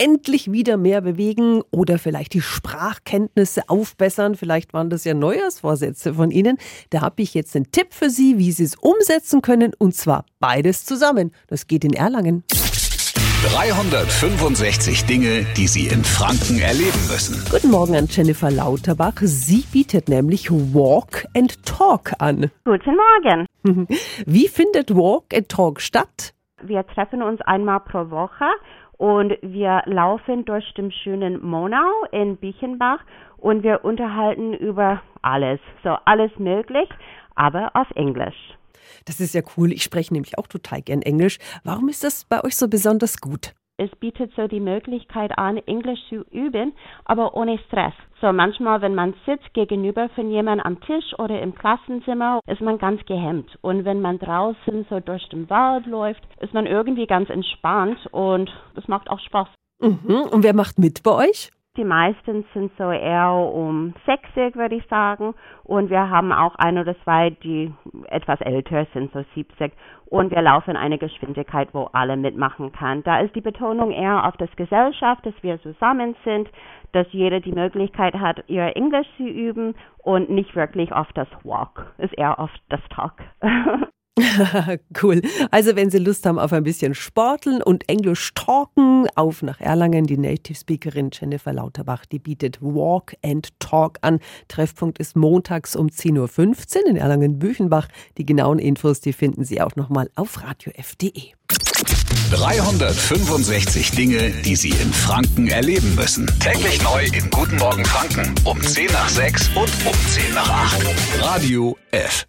endlich wieder mehr bewegen oder vielleicht die Sprachkenntnisse aufbessern. Vielleicht waren das ja Neujahrsvorsätze von Ihnen. Da habe ich jetzt einen Tipp für Sie, wie Sie es umsetzen können und zwar beides zusammen. Das geht in Erlangen. 365 Dinge, die Sie in Franken erleben müssen. Guten Morgen an Jennifer Lauterbach. Sie bietet nämlich Walk and Talk an. Guten Morgen. Wie findet Walk and Talk statt? Wir treffen uns einmal pro Woche und wir laufen durch den schönen Monau in Biechenbach und wir unterhalten über alles, so alles möglich, aber auf Englisch. Das ist ja cool. Ich spreche nämlich auch total gern Englisch. Warum ist das bei euch so besonders gut? Es bietet so die Möglichkeit an, Englisch zu üben, aber ohne Stress. So manchmal, wenn man sitzt gegenüber von jemandem am Tisch oder im Klassenzimmer, ist man ganz gehemmt. Und wenn man draußen so durch den Wald läuft, ist man irgendwie ganz entspannt und es macht auch Spaß. Mhm. Und wer macht mit bei euch? Die meisten sind so eher um 60, würde ich sagen. Und wir haben auch ein oder zwei, die etwas älter sind, so 70. Und wir laufen eine Geschwindigkeit, wo alle mitmachen kann. Da ist die Betonung eher auf das Gesellschaft, dass wir zusammen sind, dass jeder die Möglichkeit hat, ihr Englisch zu üben und nicht wirklich auf das Walk. Ist eher auf das Talk. cool. Also wenn Sie Lust haben auf ein bisschen Sporteln und Englisch talken, auf nach Erlangen. Die Native Speakerin Jennifer Lauterbach, die bietet Walk and Talk an. Treffpunkt ist montags um 10.15 Uhr in Erlangen-Büchenbach. Die genauen Infos, die finden Sie auch nochmal auf radiof.de. 365 Dinge, die Sie in Franken erleben müssen. Täglich neu in Guten Morgen Franken um 10 nach 6 und um 10 nach 8. Radio F.